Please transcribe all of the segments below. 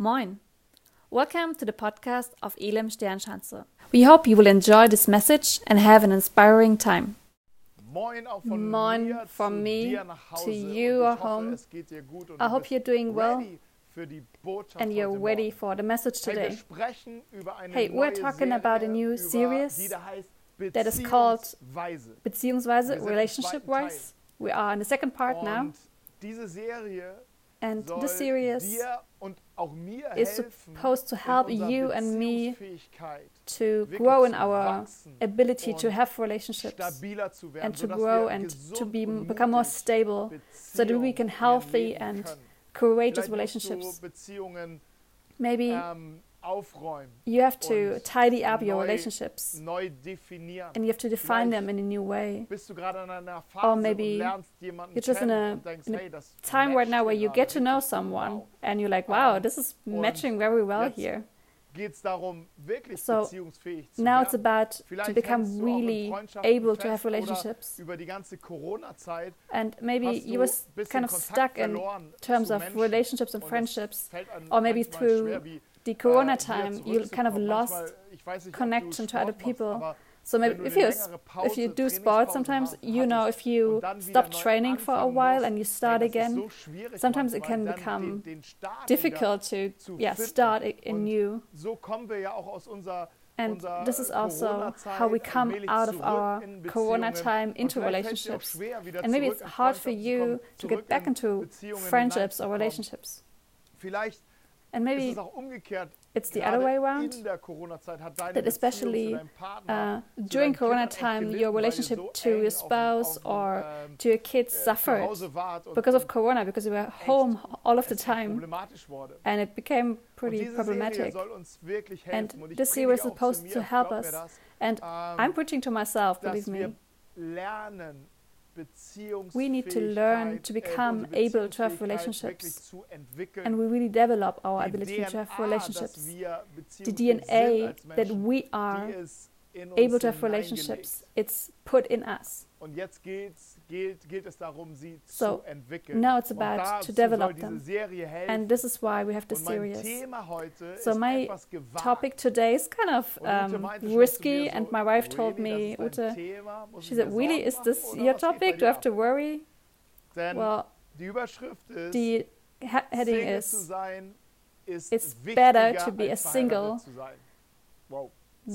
Moin. Welcome to the podcast of Elim Sternschanze. We hope you will enjoy this message and have an inspiring time. Moin auch von Moin mir from me dir nach Hause to und you uh, at hoffe, home. es geht dir gut und I hope you're doing well ready für die Botschaft and you're ready Morgen. for the message today. sprechen über eine Hey, we're talking about a new series die da heißt that is called Beziehungsweise. Beziehungsweise, Wir sind im relationship zweiten wise. We are in the second part now, diese Serie and soll this series dir und auch mir is supposed to help you and me to grow in our ability to have relationships stabiler zu werden, and to grow and to be become more stable so that we can healthy and courageous relationships. Maybe ähm, you have to tidy up your relationships neu definieren. and you have to define them in a new way. Bist du gerade in einer Or maybe you're just in a- in a Time right now where you get to know someone and you're like, wow, this is matching very well here. Geht darum, wirklich So, zu Now it's about to become hängst du auch in really able to have relationships. Über die ganze Corona-Zeit And maybe you were kind of stuck in terms of relationships and friendships. or maybe through The corona äh, time, you kind of lost Manchmal, ich weiß nicht, ob du connection to other people. So maybe if you if you do sport, sometimes you know if you und dann wieder stop training for a while and you start again, sometimes it can become den, den Start difficult to yeah start i- in Und new. So kommen wir ja auch aus unserer And this is also how we come out of our corona time into vielleicht fällt's dir auch relationships. And maybe it's hard for you to get back into friendships or relationships. And maybe es auch umgekehrt. it's the other way around. In der Corona-Zeit hat deine that especially, zu deinem Partner, Uh, during corona time, your relationship to your spouse or ähm, to your kids äh, suffered Hause wart und, because of corona, because you were home all of the time, and it became pretty problematic. soll uns wirklich And helfen. Und ich this series is supposed to help us. And ähm, I'm preaching to myself, believe me. We need to learn to äh, become able to have relationships. wirklich zu entwickeln. And we really develop our ability to have relationships. The DNA that we are ist in uns able to have relationships, it's put in us. Und jetzt geht's, gilt, gilt es darum, sie So, zu entwickeln. now it's about to develop them. And this is why we have the series. Thema heute So ist my etwas. Topic today is kind of um, meinte schon zu risky, and my wife told me, das ist dein Ute? She said, really, is this your was geht bei topic? Do I have to worry? Well, the heading is sein ist it's better to be a single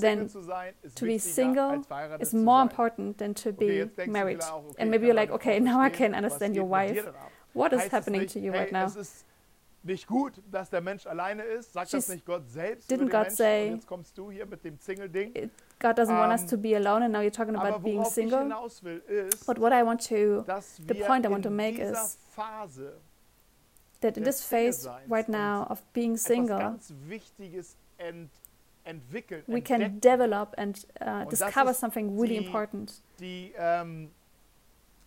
verheiratet zu sein. Wow. Then Single zu sein ist to be single is more important than to be jetzt denkst du married. vielleicht auch, okay, And maybe you're like, okay, now I can understand your wife. What is happening to you right now? Nicht gut, dass der Mensch alleine ist. Sagt She's- das nicht Gott selbst didn't God Menschen? say- Und jetzt kommst du hier mit dem Single-Ding. God doesn't want us Um, to be alone, and now you're talking about being single. will, ist, But what I want to, the point I want to make is Phase that in this phase right now of being single, ganz Wichtiges ent entwickeln, we can develop and uh, discover something really important. die,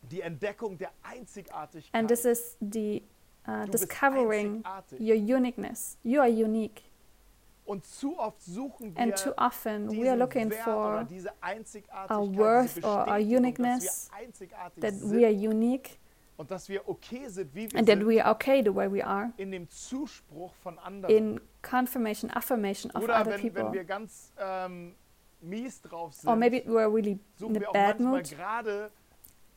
die Entdeckung der Einzigartigkeit. And this is the uh, discovering your uniqueness. You are unique. Und zu oft suchen wir And too often we are looking for our worth or our uniqueness, dass wir einzigartig that we are unique und dass wir okay sind, wie wir and that we are okay the way we are in dem Zuspruch von anderen. in confirmation, affirmation of other wenn, wenn people. wir ganz ähm, mies drauf sind, Or maybe we're really in a bad mood. gerade,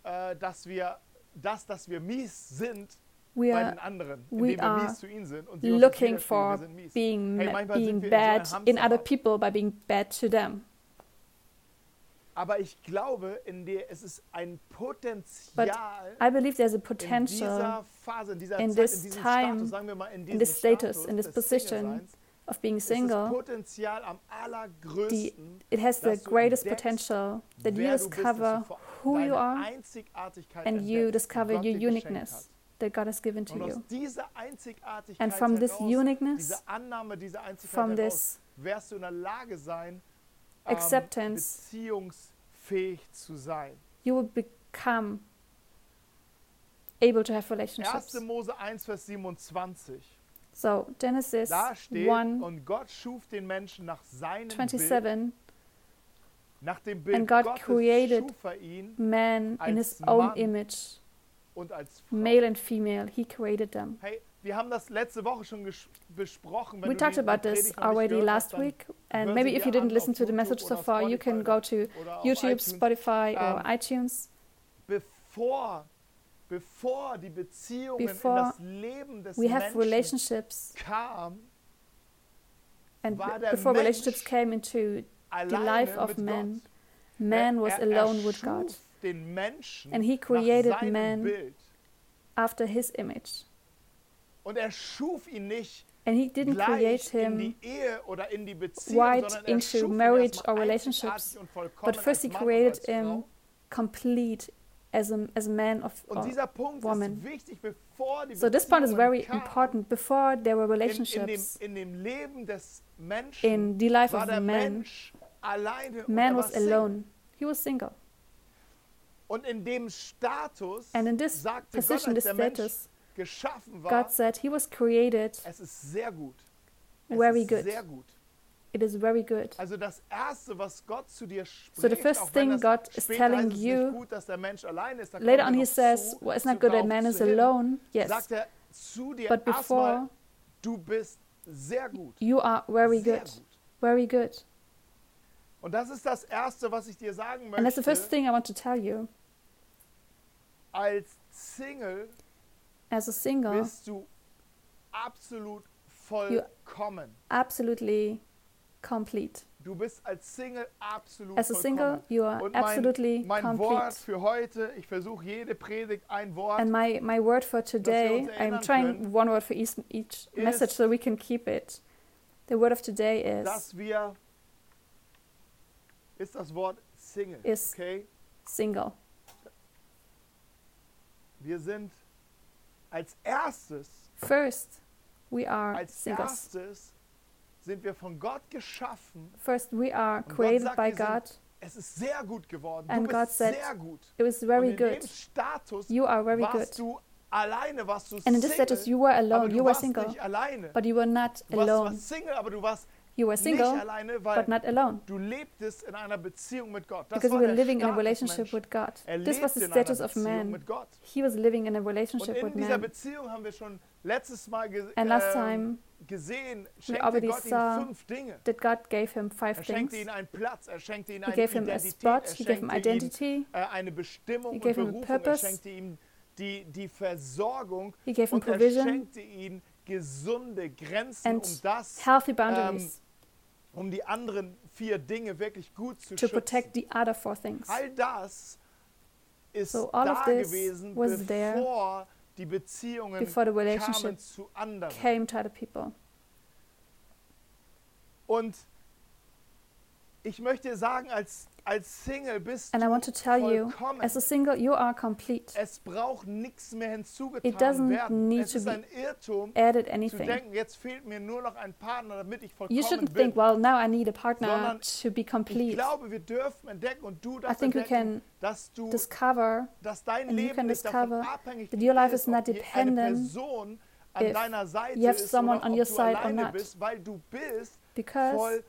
äh, dass wir das, dass wir mies sind, We bei are den anderen, we are mies zu ihnen sind und sie looking for wir sind mies. being, Hey, ma- manchmal sind being wir in so bad in other people by being bad to them. Aber ich glaube, in der es ist ein Potenzial I believe there's a in potential dieser Phase, in dieser in Zeit, this in time, Status, mal, in, in this status, Status in this position of being single. Potenzial am allergrößten, It has the greatest potential that you wer du bist, dass discover who you are and you discover your uniqueness that God has given to you. And from this uniqueness, Annahme dieser Einzigartigkeit from this wirst du in der Lage sein, ähm, acceptance, beziehungsfähig zu sein. you will become able to have 1. relationships. Mose 1, Vers 27. So Genesis Da steht, 1, und Gott schuf den Menschen nach seinem Bild, 27, nach dem Bild And God Gottes created schuf er ihn man in his own Mann image, und als Frau. male and female, he created them. Hey, wir haben das letzte Woche schon besprochen. We talked about this Predigt noch nicht already last week, and maybe if you didn't listen to the message so far, you can go to YouTube. Spotify, or Ähm, iTunes. bevor, bevor die Beziehungen Before in das Leben des We have relationships, kam, and war b- der before Mensch relationships came into the life of man, Gott. man was er, alone er with God schuf den Menschen And he created man Bild. after his image. Und er schuf ihn nicht And he didn't create him, Ehe in die Beziehung, right er into marriage or relationships, but first he als Mann und created him complete as a, as a man of. Und of- dieser Punkt woman. ist wichtig, bevor die so this point is very important. Before there were in, in, dem, relationships in dem Leben des Menschen in the life of der man, man er was alone. He was single. Und in dem Status And in this position, this status, God said he was created. es ist sehr gut. Es Very ist good. sehr gut. It is very good. Also das Erste, was Gott zu dir spricht, So the first thing God is telling you- gut, dass der Mensch allein ist, Later on, he says, well, it's not good that man is alone. Yes. Sagt er zu dir But before, du bist sehr gut. you are very good. Very good. Und das ist das Erste, was ich dir sagen And that's the first thing I want to tell you. Als Single As a du absolut vollkommen. absolutely complete. Du bist als Single absolut As a single, you are Und mein, absolutely mein Wort complete. für heute, ich versuche jede Predigt ein Wort And my, my word for today, I'm trying können, one word for each, each message so we can keep it. The word of today is dass wir, ist das Wort Single. Okay? single. Wir sind als erstes, First, we are als erstes sind wir von Gott geschaffen. First, we are Und created sagt, by sind God. Es ist sehr gut geworden. And du God bist said, sehr gut. It was Und very in good. dem Status You are very warst good. du alleine, warst du And in this Single, status, you were alone. You were single. But you were not Du warst zwar alone. Single, aber du warst You were single, alleine, but not alone. du in einer mit Gott. Das Because you were living in a relationship with God. Er This was the status of man. He was living in a relationship with man. Haben wir schon Mal And last ähm, time, gesehen, schenkte already Gott saw fünf Dinge. that God gave him five Er things. Platz, er He eine gave him a spot, er he gave him identity, He und gave him a er purpose. ihm die, die he gave him und provision gesunde Grenzen, um das, healthy boundaries um die anderen vier Dinge wirklich gut zu to schützen. protect the other four things. All das ist So all of da this gewesen, was there bevor die Beziehungen before the kamen relationship zu anderen. came to other people. Und And I want to tell you, as a single, you are complete. es braucht nichts mehr hinzugetan It doesn't werden. need Es to be Irrtum, Added anything. denken, jetzt fehlt mir nur noch ein Partner, damit ich You shouldn't think, well, now I need a partner to be ich complete. glaube, wir dürfen entdecken und du I think we can dass du, discover dass dein and you can discover that your life is not ob je- eine dependent if you have someone on your side or not. bist, weil du bist because.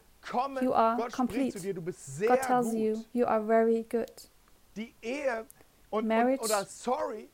You are complete. dir, du bist sehr God tells gut. you you are very good. Die Ehe und, und Marriage oder sorry,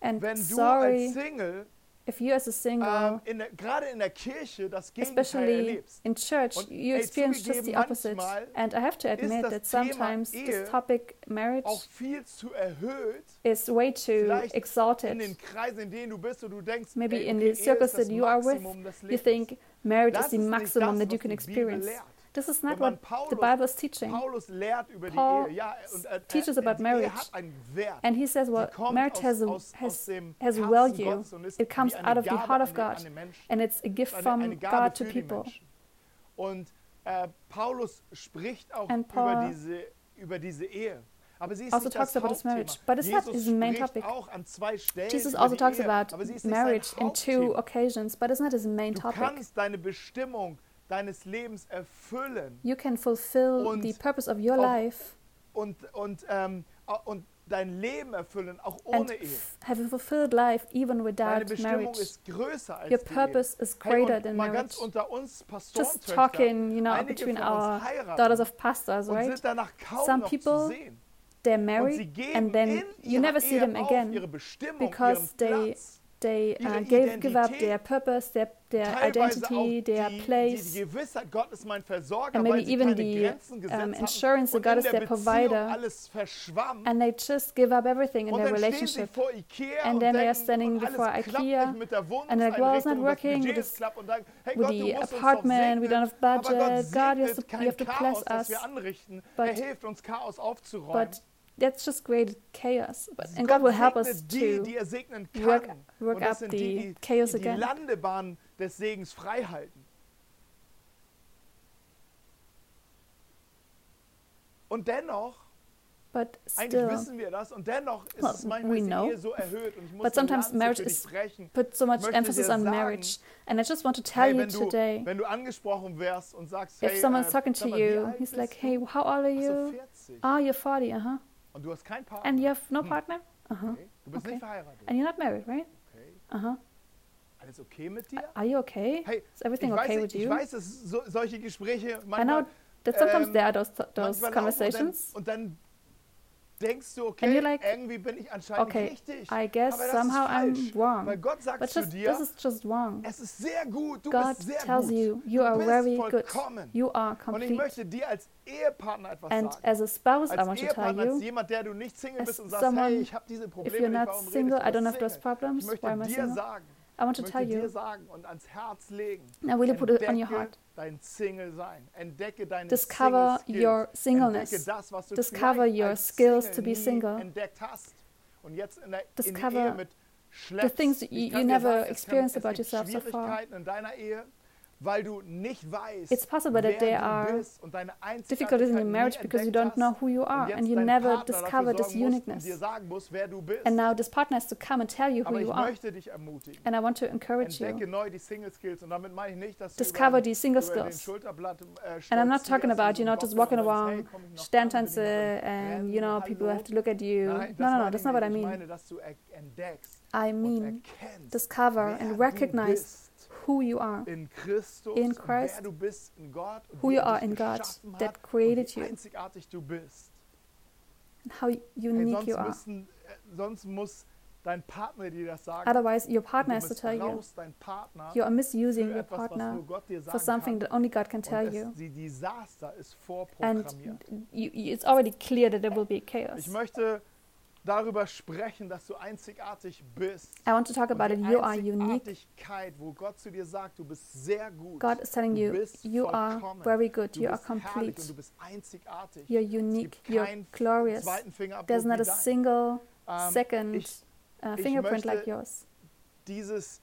And wenn du sorry als Single if you as a single, ähm, in der, in der Kirche das especially in church, you experience just the opposite. And I have to admit that sometimes this topic marriage Auch viel zu erhöht is way too exalted. Kreisen, in du bist du denkst, Maybe in the circles that you are with, You think marriage is the maximum that you can experience. This is not what Paulus, the Bible is teaching. Paulus lehrt über Paul die Ehe, ja, und äh, er- teaches äh, about er marriage. Einen Wert. And he says, well, marriage has a, aus, aus has, has value. Gottes und ist It comes out of the heart of God. And it's a gift from God to people. Und äh, Paulus spricht auch And über Paul diese, über diese Ehe. Aber sie ist also talks about his marriage. But it's not his main topic. auch an zwei Stellen Jesus also talks Ehe, about aber sie ist nicht marriage in two occasions, but it's not his main topic. Deine deines Lebens erfüllen You can fulfill Und the purpose of your life und, und, ähm, und dein Leben erfüllen, auch and ohne Ehe. have a fulfilled life even Deine without Bestimmung marriage. ist größer als Your die purpose is Ehe. Hey, greater und than mal marriage. ganz unter uns Just talking, you know, einige between our daughters of pastors, right? sind danach kaum Some noch people zu sehen. They're married and then you never see them again because they they uh, gave, give up their purpose, their, auch identity, die, place, die Gewissheit, Gott ist mein Versorger, and maybe even the um, insurance the und God is der their provider, and they just give up everything in their dann stehen sie relationship. And then they are standing before Ikea, der and they're like, well, it's not working with this- ist klapp und sagen, hey with the du musst uns doch apartment, we don't have budget, God, you have to- you have to bless us. But- er hilft uns, Chaos aufzuräumen. But that's just created chaos. But, and God will help us die, to die er work- work up the die, chaos die die again. Landebahn des Segens. Und dennoch, But still, wissen wir das, und dennoch ist Well, we know. So erhöht. Und ich muss But sometimes marriage is put so much emphasis on marriage. And I just want to tell Hey, you today wenn du angesprochen wärst und sagst, if hey, someone's äh, talking to you, he's like, hey, how old are you? 40. Ah, you're 40, uh huh. Und du hast keinen Partner. And you have no Hm. partner? Uh huh. okay. Du bist okay. nicht verheiratet. And you're not married, right? Okay. Uh huh. Alles okay mit dir? Are you okay? Hey, Is everything ich weiß, okay with ich you? weiß, dass so, solche Gespräche I know that sometimes ähm, there are those, those conversations. und dann, und dann denkst du, And okay, you're like, irgendwie bin ich anscheinend okay, richtig. I guess aber das somehow ist I'm wrong. Weil Gott sagt But zu just, dir, this is just wrong. es ist sehr gut, du God bist sehr tells gut. you you are very good. You are Und ich complete. möchte dir als Ehepartner etwas And sagen. as a spouse, I als want to tell Ehepartner, als you, jemand, der du nicht Single bist und sagst, someone, hey, ich habe diese if Probleme you're nicht, not warum single, redest I du don't have those problems. Ich möchte Why am I dir single? sagen, I want to tell you. sagen und ans Herz legen, Now, will you put it on your heart? dein Single-Sein. Entdecke deine Discover your singleness. Entdecke das, was du Discover your skills to be single. entdeckt hast. Und jetzt in der in die Discover Ehe mit schleppst. things you- you never experienced about yourself so far. Schwierigkeiten in deiner Ehe, weil du nicht weißt, It's possible that there are bist und deine difficulties in your marriage because you don't know who you are and you never Partner dafür discover this sorgen muss und uniqueness. dir sagen wer du bist. And now this partner has to come and tell you who you ich are. dich. And I want to encourage you. neu die Single Skills und damit meine ich nicht, dass Discover these single skills. Äh, And I'm not talking about you know just walking around, hey, komm ich noch Sterntanze, dran, bin ich noch and you know people have to look at you. No, no, no, that's not what I mean. meine, dass du entdeckst I mean discover and recognize who you are, in Christ, wer du bist in Gott, who you are in God, that created you. du bist. and how unique you are. müssen, äh, sonst muss dein Partner dir das sagen. Otherwise, your partner has to tell you missbrauchst deinen Partner you are misusing your partner nur Gott dir for something that only God can tell you. die Desaster ist And you- it's already clear that there will be chaos. Darüber sprechen, dass du einzigartig bist. I want to talk about it. You are unique. Wo Gott zu dir sagt, du bist sehr gut. God is telling du you, bist you are vollkommen. very good, du you are complete, du bist einzigartig. you're unique, you're glorious. There's not a single Ähm, second ich uh, fingerprint like yours. dieses,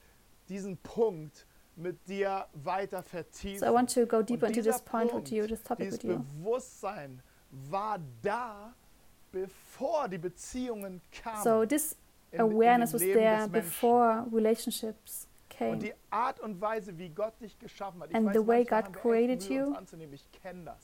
diesen Punkt mit dir weiter vertiefen. So I want to go deeper into this point Punkt, with you, this topic with you. Bewusstsein war da, bevor die Beziehungen kamen. So this awareness was there before relationships came. die Art und Weise, wie Gott dich geschaffen hat. Ich And weiß, the way God haben wir echt created you.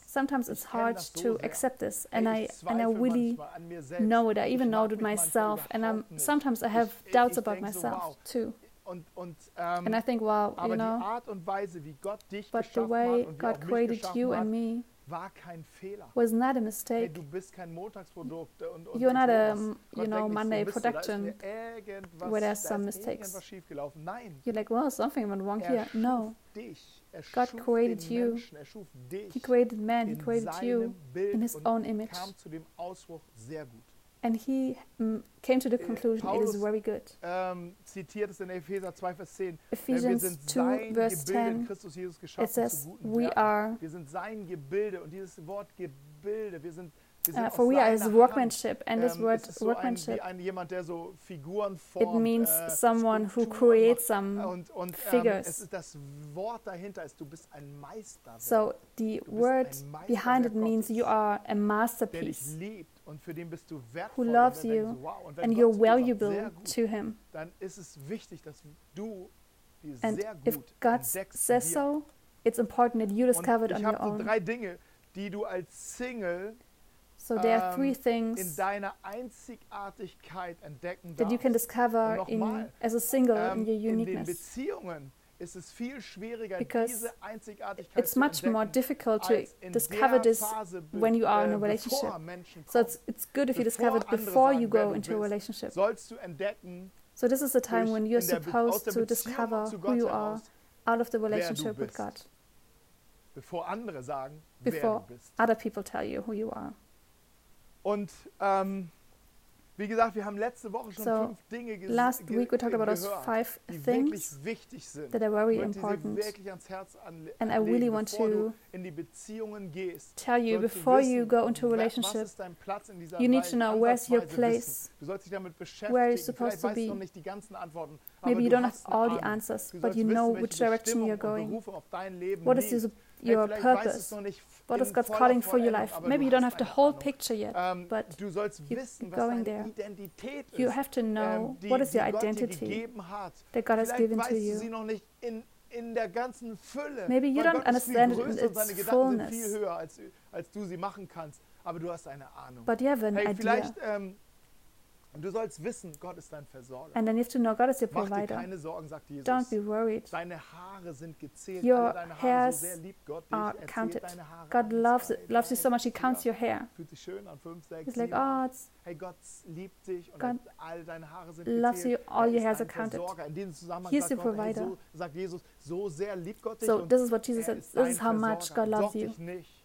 Sometimes it's hard to accept this, and I and I really manchmal an mir selbst. know it. I even know it myself, and I'm sometimes I have doubts about myself too. Und, und, ähm, And I think, wow, you know, Art und Weise, wie Gott but the way hat und wie God created you and me war kein Fehler. Was not a mistake. du bist kein Montagsprodukt und, und You're not a, you know, Monday so, Mist, da ist production where there's some mistakes. You're like, well, something went wrong er here. No, dich. Er God created you. Er He created man, He created you in His own image. Kam zu dem Ausbruch sehr gut. And He mm, came to the Äh, conclusion it Paulus- is very good. Ähm, zitiert es in Epheser 2, Vers 10. Denn wir Ephesians sind 2, sein verse Gebilde in 10, Christus Jesus it geschaffen says, zu guten We Werken. are, Wir sind sein Gebilde und dieses Wort Gebilde, wir sind, uh, for we are His workmanship. And this Ähm, word so workmanship, wie ein, jemand, so Figuren it means äh, someone who creates some und, und ähm, figures. es ist das Wort dahinter ist, du bist ein So the word behind it means you are a masterpiece liebt und für den bist du wertvoll. who loves you so, wow. und wenn and you're zu dir sagt, valuable to Him. dann ist es wichtig, dass du die And if God says so, it's important that you discover it on your own. die du als Single So there are ähm, three ähm, in things deiner Einzigartigkeit entdecken that you can discover in as a single Ähm, in your in den uniqueness. Beziehungen ist es viel schwieriger, Because It's much more difficult to discover this when you are in a äh, relationship. So it's it's good if you discover it before you go into a relationship. sollst du entdecken, So this is the time when you're in der Be- aus supposed to discover who you are out of the relationship with. God bevor andere sagen, wer before du bist. other people tell you who you are. Und ähm, wie gesagt, wir haben letzte Woche schon So, fünf Dinge Last week we talked about those five things sind. that are very important. wirklich ans Herz anle And I really want to in die Beziehungen gehst. Tell you before you go into a relationship, dein Platz in you need to know where's your place, wissen. Du sollst dich damit beschäftigen. where you're supposed to weißt du noch be. Nicht die ganzen Antworten, Maybe you don't have all the answers, but you know which direction you're going. Berufung auf dein Leben What is your, your vielleicht weißt du es purpose? What is God's calling for your life? Maybe you don't have the whole picture yet, Ähm, but you wissen, was going there. You have to know ähm, what is your identity that God has given to you. noch nicht in, in der ganzen Fülle. Maybe you don't Gott ist viel understand it in größer und seine its fullness. als, als du sie machen kannst. Aber du hast eine Ahnung. But you have an hey, idea. Ähm, du sollst wissen, Gott ist dein Versorger. And then you have to know God is your Mach dir provider. keine Sorgen, sagt Jesus. Don't be worried. Deine Haare sind gezählt. Your Alle deine Haare, hairs so sehr liebt Gott dich. are Er zählt counted. deine Haare. God Eins, loves zwei, loves you drei, so much, He counts your hair. Fühlt sich schön an. Fünf, sechs, He's like, sieben, oh, it's Hey, Gott liebt dich und God all deine Haare sind loves gezählt. you, all er your ist hairs dein are counted. Versorger. In diesem Zusammenhang He's sagt, your Gott, hey, provider. so, sagt Jesus, so sehr liebt Gott dich so. und This is what Jesus er said. ist This dein is how much Versorger. God loves Sorg you. dich nicht.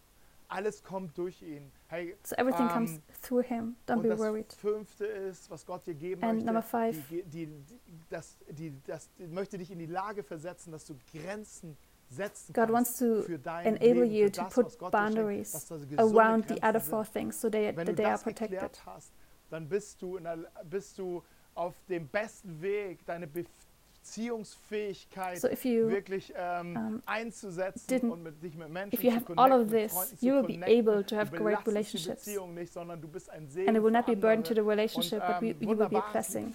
Alles kommt durch ihn. Hey, So everything comes ähm, through Him. Don't und be das worried. fünfte ist, was Gott dir geben And möchte, number five. die, die, die, das, die, das möchte dich in die Lage versetzen, dass du Grenzen setzen God kannst wants to enable Leben, you to das, put schenkt, boundaries gesunde around the other sind. four things so they, Wenn that du they are das protected. hast, dann bist du, der, bist du auf dem besten Weg, deine Beziehungsfähigkeit So if you wirklich ähm, um, einzusetzen didn't- und mit, dich mit Menschen if you have all of this, you will be able to have great relationships. Nicht, sondern du bist ein And it will not be burden to the relationship, but we, ähm, you will be a blessing.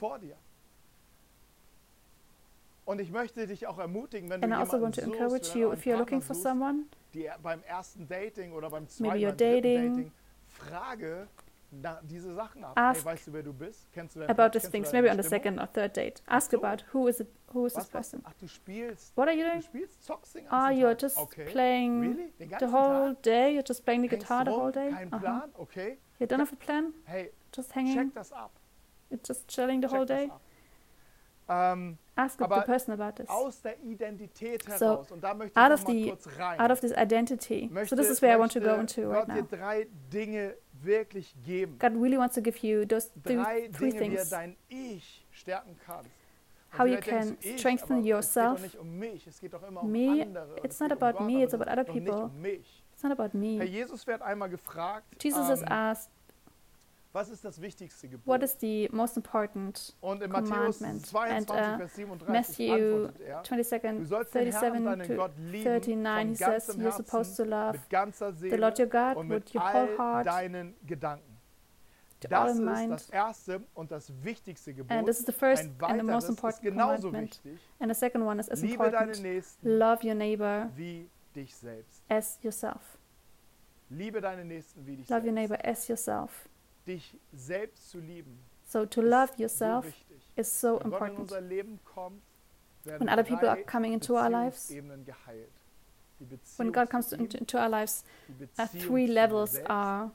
Und ich möchte dich auch ermutigen, wenn And I du also jemanden want to encourage you, if you're looking for someone, die beim ersten Dating oder beim zweiten Maybe you're dating. Dating, frage na, diese Sachen ab. Ask hey, weißt du, wer du bist? Kennst du about these things, maybe on the second or third date. Ask about who is it, who is this person. Ach, du spielst. What are you Du doing? spielst, zockst den Ah, you're just playing Really? The whole day. You're just playing the guitar the whole day. Kein. Plan? Okay. You don't have a plan. Hey, Just check hanging. das ab. You're just chilling the whole day. Ähm, Ask the person about this. aus der Identität So, und da möchte out ich of the- kurz rein. Out of this identity. möchte, So this is where I want to go into right now. drei Dinge wirklich geben. God really wants to give you those three wie er things. dein Ich stärken kann. How you can ich, strengthen yourself. geht doch nicht um mich, es geht doch immer um Me, it's not um about me, it's about other people. um. It's not about me. Jesus wird einmal gefragt, Jesus is ähm, asked, was ist das wichtigste Gebot? What is the most important Und in Matthäus commandment? 22, And, uh, Vers 37 Matthew er, 22nd, du sollst 37 to Gott lieben 39, he says you're supposed to love mit ganzer the Lord your God und with your whole heart. deinen Das ist mind. das erste und das wichtigste Gebot. And this is the first Ein and the most important genauso commandment. wichtig. And the second one is as Liebe important. Nächsten Love your neighbor wie dich selbst. as yourself. Liebe deine Nächsten wie dich Love your neighbor as yourself. Dich selbst zu lieben So to love yourself is so Wenn Gott in important. unser Leben kommt, When other people are coming into our lives, Beziehungsebenen geheilt. Die when God comes into, into our lives, uh, three levels are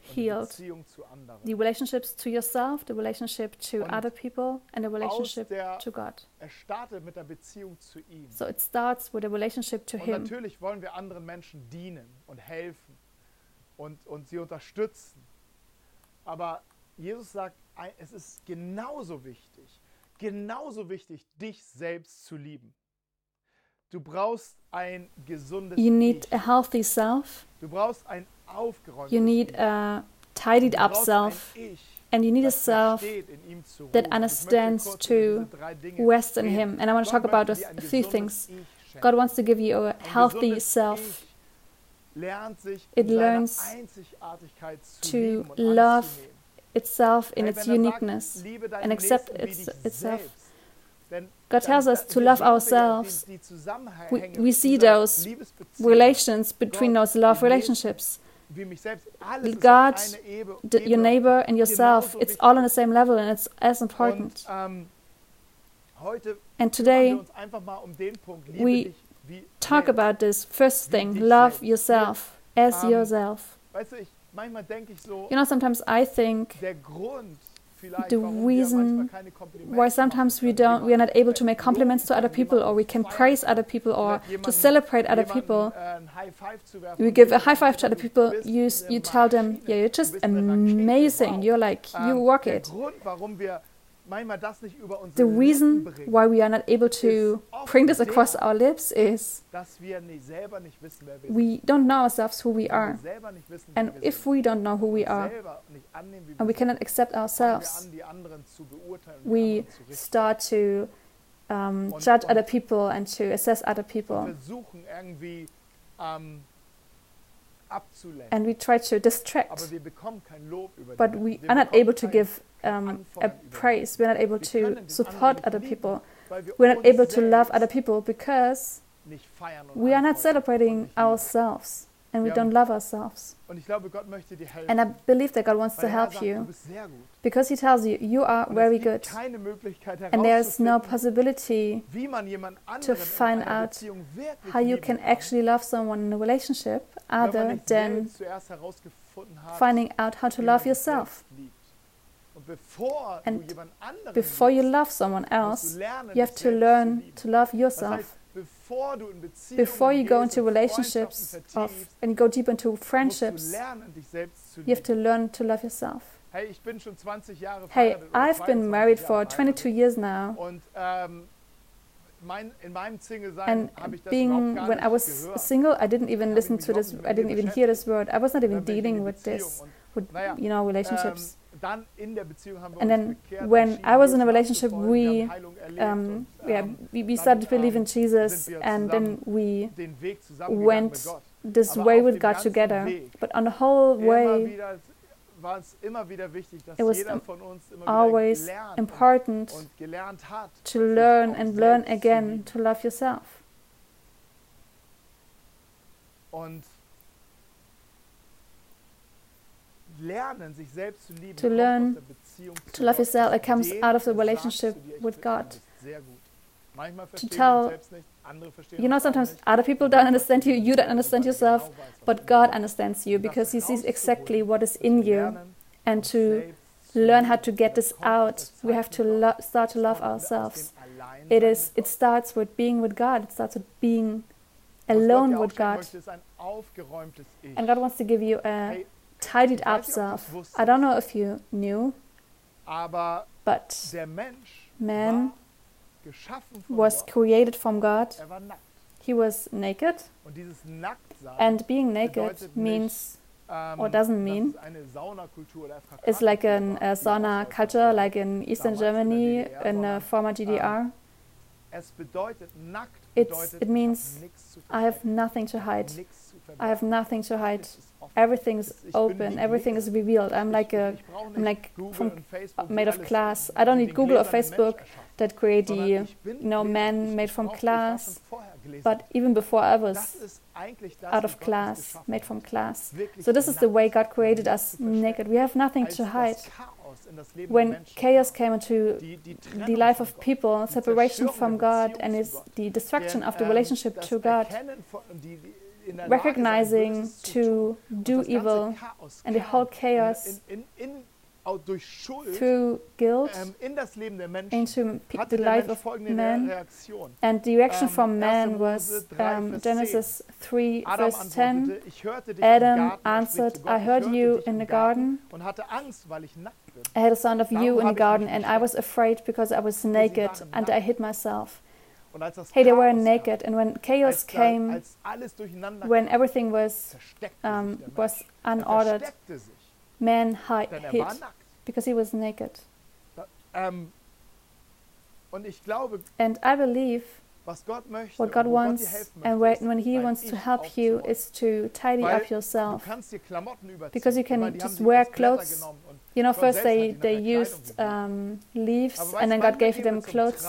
healed. Beziehung zu anderen. The relationships to yourself, the relationship to other people, and the relationship to God. er mit der zu ihm. So it starts with a relationship to Und Him. natürlich wollen wir anderen Menschen dienen und helfen und, und sie unterstützen. Aber Jesus sagt, es ist genauso wichtig, genauso wichtig, dich selbst zu lieben. Du brauchst ein gesundes You need a healthy self, Du brauchst ein aufgeräumtes you need a tidied up self, and you need a self that understands to rest in. Him. And I want to talk about those three things. God wants to give you a healthy self It learns to love itself in its er uniqueness. sagt, liebe deinen and accept its- itself. God tells us to love sehen wir ja ourselves. Die, die Zusammenhänge We- we see those Relations between those love relationships, wie mich selbst, alles ist God, auf eine Ebe, the, your neighbor and yourself, it's all on the same level and it's as important. Ähm, And today wir uns einfach mal um den Punkt, liebe we talk about this first thing love yourself as Ähm, yourself. Weißt du, ich, manchmal denke ich so, You know, sometimes I think der Grund für vielleicht, the reason manchmal keine Komplimente why sometimes we don't we are not able to make compliments to other people or we can praise other people or to celebrate other people. äh, ein High Five zu werfen you give a high five to other people you you tell them yeah you're just bist eine Rakete, amazing. you're like you Ähm, rock it Grund, warum wir manchmal das nicht über the reason why we are not able to bring this across our lips is dass wir nicht, selber nicht wissen, wer wir sind. we don't know ourselves who we are wir selber nicht wissen, wer and if we don't know who we are selber nicht annehmen, wie and we cannot accept sind, fangen wir ourselves an, die anderen zu beurteilen und die we anderen zu richten. start to um, judge other people and to assess other people. ähm, and we try to distract. Aber wir bekommen kein Lob über but we are not able to give um, a praise. We're not able to support other people. We're not able to love other people because nicht feiern und we are not celebrating ourselves and we don't love ourselves. Und ich glaube, Gott möchte dir helfen. And I believe that God wants to er help you bist sehr gut. because He tells you you are very good and there's no possibility wie man jemand anderen find out how you can actually love someone in a relationship other than selbst zuerst herausgefunden hat, finding out how to love yourself. selbst liebt. Und bevor And du jemand anderen Before you love someone else, you have to learn to love yourself. heißt, bevor du in Beziehungen Before you go into relationships of and go deep into friendships, lernen, dich selbst zu you have to learn to love yourself. Hey, ich bin schon 20 Jahre Hey, verheiratet oder I've been married for 22 years now, ähm, mein, in meinem Single-Sein and habe ich das being when I was single, I didn't even listen to this. I didn't even hear this word. I was not even Dann bin ich in dealing with this, with you know relationships. Ähm, Dann in der Beziehung haben wir And then when I was in a relationship, we, haben Heilung erlebt Um, yeah, ähm, we, we started to believe in ähm, Jesus, and then we den Weg zusammen went this way with God together. But on the whole way, wieder war es immer wieder wichtig, dass It was jeder von uns immer always important und, und gelernt hat, to learn and learn again to love yourself. Und lernen, sich selbst zu lieben, To learn aus der Beziehung to love yourself, it comes out of the relationship du dir, ich with God. bist Sehr gut. Manchmal verstehen wir tell- uns selbst nicht, andere verstehen You know, sometimes other people don't understand you, you don't understand er yourself, genau weiß, was but God understands you because He sees exactly what is in you. And to learn how to get this Das kommt aus out, we have to start to love kommt aus dem ourselves. It is. It starts with being with God. It starts with being alone with God. möchte, ist ein aufgeräumtes Ich. And God wants to give you a tidied up weiß nicht, ob du's self. I don't know if you knew, but Man war geschaffen von was created from God. Er. He was naked, Und dieses Nacktsein and being naked means ähm, or doesn't mean es eine Saunakultur oder it's like an a sauna culture, like in Eastern damals in der Germany, in the former GDR. Es bedeutet, nackt It's- it means ich hab nichts zu I have nothing to hide. I have nothing to hide. Alles ist offen. Everything is open. Everything is revealed. I'm like a I'm like from- und Facebook, die made of glass. I don't need Google or Facebook that create the you know man made from glass. schon vorher gläsern. But even before I was ist eigentlich das, out of glass, made from glass. So this is the way God created us naked. We have nothing to hide. Chaos in das Leben der When chaos came into the life of people, separation from God, and is the destruction of the ähm, relationship to God, Erkennen von- die, die in der Lage sein, recognizing Böses zu tun. to do evil and the whole chaos through guilt ähm, in das Leben der Menschen into the life of man. And the reaction Ähm, from man was um, Genesis 3, verse 10. antwortete, ich hörte dich im Adam er answered, I heard you in the garden. und hatte Angst, weil ich nackt bin. I had a sound of you in the garden, and I was afraid because I was naked and I hid myself. Und als das Hey, they were naked, and when chaos came, when everything was um, sich der Mensch. was Er unordered, man er hid because he was naked. Ähm, und ich glaube, And I believe was Gott möchte, what God und wo Gott dir wants, and when, He wants to help you, is to tidy up yourself. Du dir Klamotten. Because you can Guck mal, die haben just wear clothes. You know, first they, they used um, leaves, and then God gave them clothes.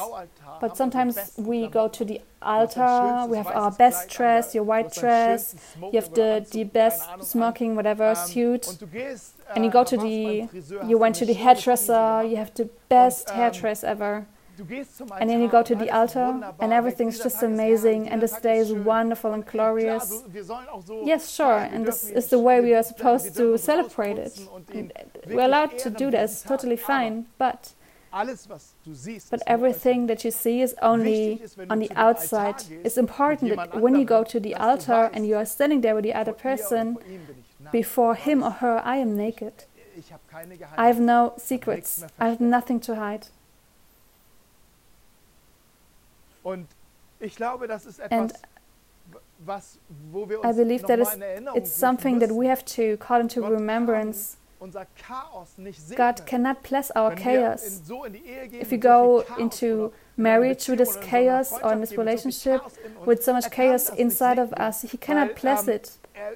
But sometimes we go to the Du hast dein altar, we have our best dress, your white dress, you have the, the best smoking, whatever, suit. Und du gehst, And you go to warst du beim the, you went to the hairdresser, you have the best hairdress ever. Du gehst zum And then you go to the altar, and everything's just amazing, and this day is wonderful and glorious. so, wir sollen auch so Yes, sure, and this is the way we are supposed to celebrate it. ausputzen und ihn And we're allowed to do an that, diesem it's Tag. totally fine. But alles, was du siehst, but everything that you see is only Wichtig ist, wenn du on the outside. It's important that when you go to the altar and you are standing there with the other vor ihr oder person, vor ihm bin ich nackt. before him or her, I am naked. Ich habe keine I have no secrets. I have nothing to hide. Und ich glaube, das ist And was, wo wir I believe that is- It's something that we have to call into Gott remembrance. unser Chaos nicht sehen God cannot bless our chaos. in, so in gehen, If you so go into oder in einer marriage with this oder in so einer chaos or in this gehen, mit so viel relationship uns, with so much er chaos inside of us, He cannot bless ähm, it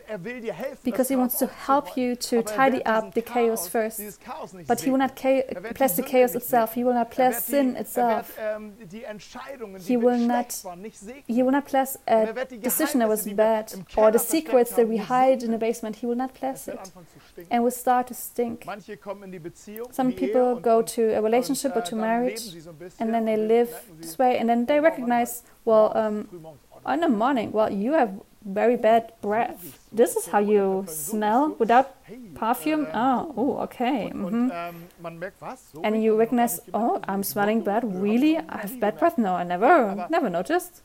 Er, er will dir helfen, because He wants to help you to er tidy up the chaos first. nicht But He will not Er bless the chaos itself. He will not Er bless sin er itself. wird die Entscheidungen, He will not-. He will not bless a er decision that was bad or the secrets that we hide in the basement. He will not bless it anfangen zu stinken. and will start to stink. Manche kommen in die Beziehung, Some in die Ehe people go to a relationship or to marriage sie so ein bisschen and then they live this way and then they recognize, well, um, in the morning, well, you have very bad breath. This is how you smell without perfume. Oh, oh, okay. So And you recognize, oh, I'm smelling bad. Really? I have bad breath? No, I never, never noticed.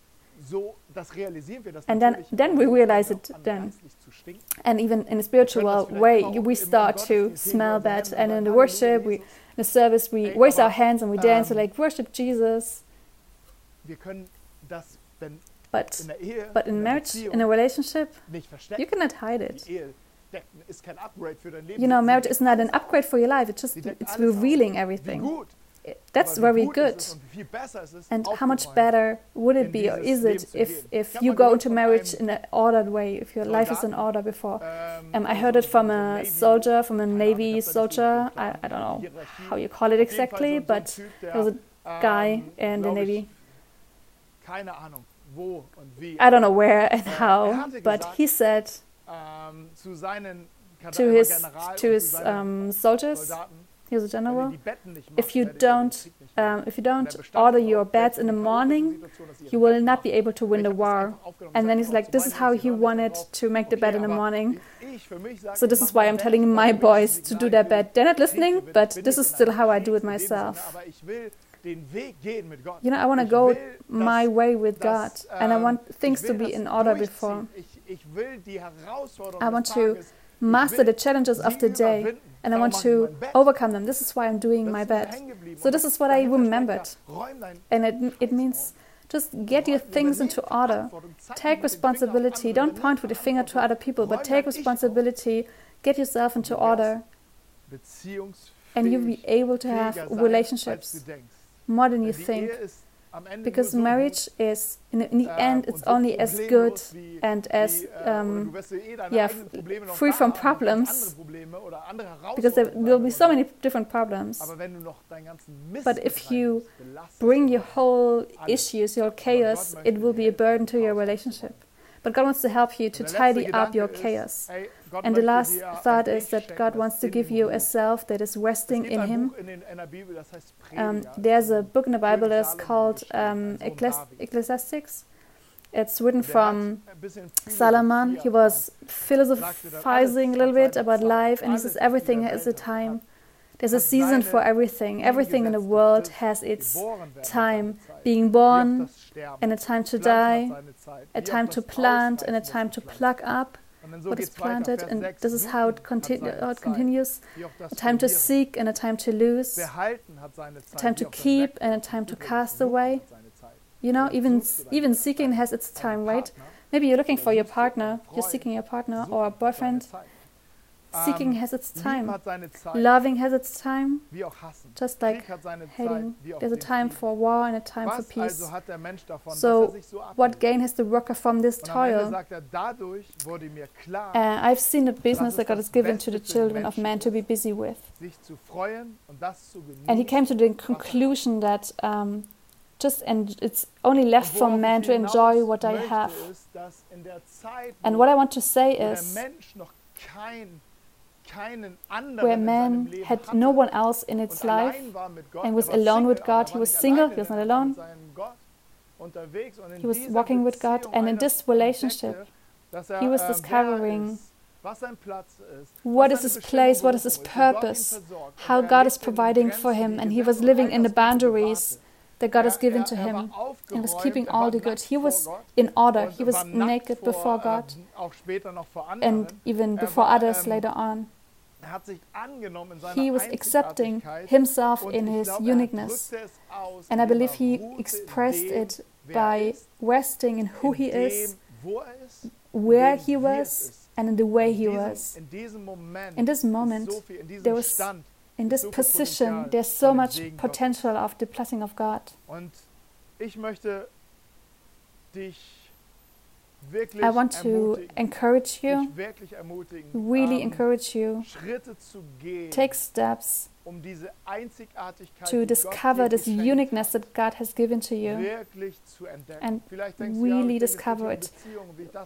And then- then we realize it then. And even in a spiritual way, we start to smell bad. And in the worship, we, in the service, we raise our hands and we dance, um, like worship Jesus. Wir können das, wenn But in but in marriage, in a relationship, you cannot hide it. Die Ehe deckt, ist kein Upgrade für dein Leben. You know, marriage is not an upgrade for your life. It's just it's revealing everything. That's very good. ist es und wie viel besser es ist, And how much better would it be, or is it, if if you go into marriage in an ordered way, if your life is in order before? Ähm, Um, I heard it from a soldier, from a keine Ahnung, ich Navy hab da nicht so soldier. I, I don't know how you call it Auf jeden Fall exactly, so- so ein but there was a guy ähm, in the Navy. Keine Ahnung, wo und wie. I don't know where and er how, but he said ähm, to his to his um, soldiers, he was a general. die Betten nicht if you werdet ihr den don't, Krieg nicht gewinnen. Um, if you er don't order your beds in the morning, Situationen, dass ihr you will not be able to win the war. And then he's like, this is how he die waren nicht wanted to make the bed in the morning. ich für mich sag, So this is why I'm telling my boys to do their bed. They're not listening, but this is still how I do it in dem Sinne, myself. Aber ich will den Weg gehen mit Gott. You know, I want to go my way with God, and I ähm, want things to be in order before. Ich, ich will die Herausforderungen I want to Master the challenges of the day, and I want to overcome them. This is why I'm doing my bed. So this is what I remembered. da, räum dein And it, it means just get your things into order. Take responsibility. Don't point with the finger to other people, but take responsibility. Get yourself into order, and you'll be able to have relationships more than you think. Because marriage is, in the, in the end, it's only as good and as um, yeah, free from problems, because there will be so many different problems. But if you bring your whole issues, your chaos, it will be a burden to your relationship. But God wants to help you to tidy up your chaos. And the last thought is that God wants to give you a self that is resting in Him. Um, there's a book in the Bible that's called um, Ecclesi- Ecclesiastics. It's written from Solomon. He was philosophizing a little bit about life, and he says everything has a time. There's a season for everything. Everything in the world has its time. Being born, and a time to die, a time to plant, and a time to pluck up what is planted, and this is how it, continu- how it continues. A time to seek and a time to lose, a time to keep and a time to cast away. You know, even even seeking has its time, right? Maybe you're looking for your partner, you're seeking your partner or a boyfriend. Seeking has its time. Loving has its time, just like hating. There's a time for war and a time for peace. So, what gain has the worker from this toil? Uh, I've seen a business that God has given to the children of man to be busy with. And he came to the conclusion that um, just and it's only left for man to enjoy what I have. And what I want to say is where man had no one else in its life and was alone with God. He was single, he was not alone. He was walking with God, and in this relationship, he was discovering what is his place, what is his purpose, how God is providing for him, and he was living in the boundaries that God has given to him and was keeping all the good. He was in order, he was naked before God and even before others later on. He was accepting himself in his uniqueness, and I believe he expressed it by resting in who he is, where he was, and in the way he was. In this moment, there was in this position, there's so much potential of the blessing of God. I want to encourage you, really encourage you, take steps to discover this uniqueness that God has given to you and really discover it.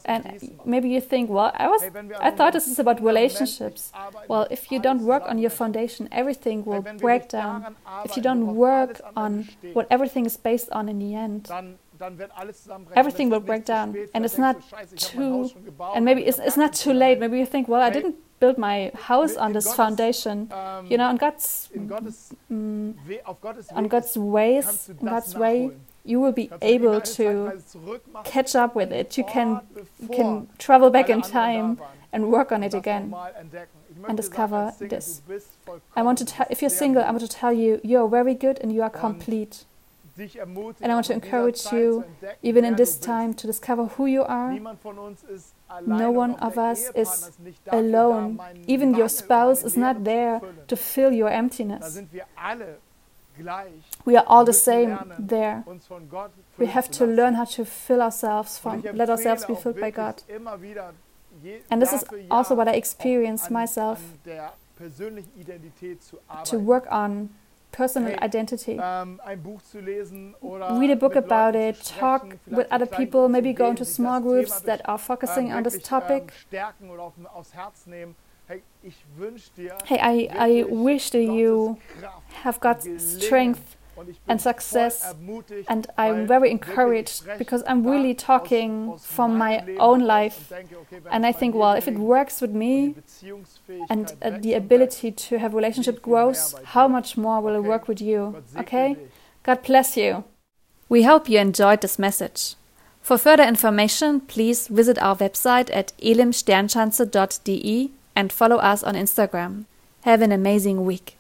And maybe you think, well, I was I thought this is about relationships. Well, if you don't work on your foundation, everything will break down. If you don't work on what everything is based on in the end, everything will break down. And it's not too, and maybe it's, it's not too late. Maybe you think, well, I didn't build my house on this foundation. You know, on God's, mm, on God's ways, God's way, you will be able to catch up with it. You can, you can travel back in time and work on it again and discover this. I want to tell, if you're single, I want to tell you, you're very good and you are complete. And I want to encourage you, even in this time, to discover who you are. No one of us is alone. Even your spouse is not there to fill your emptiness. We are all the same there. We have to learn how to fill ourselves from, let ourselves be filled by God. And this is also what I experienced myself to work on personal identity. Ähm, Read a book about it, talk with other people, maybe go into small groups that are focusing ähm, on this topic. Hey, I, I wish that you have got strength and success, and I'm very encouraged because I'm really talking from my own life. And I think, well, if it works with me and uh, the ability to have relationship grows, how much more will it work with you? Okay? God bless you. We hope you enjoyed this message. For further information, please visit our website at elimsternschanze.de and follow us on Instagram. Have an amazing week.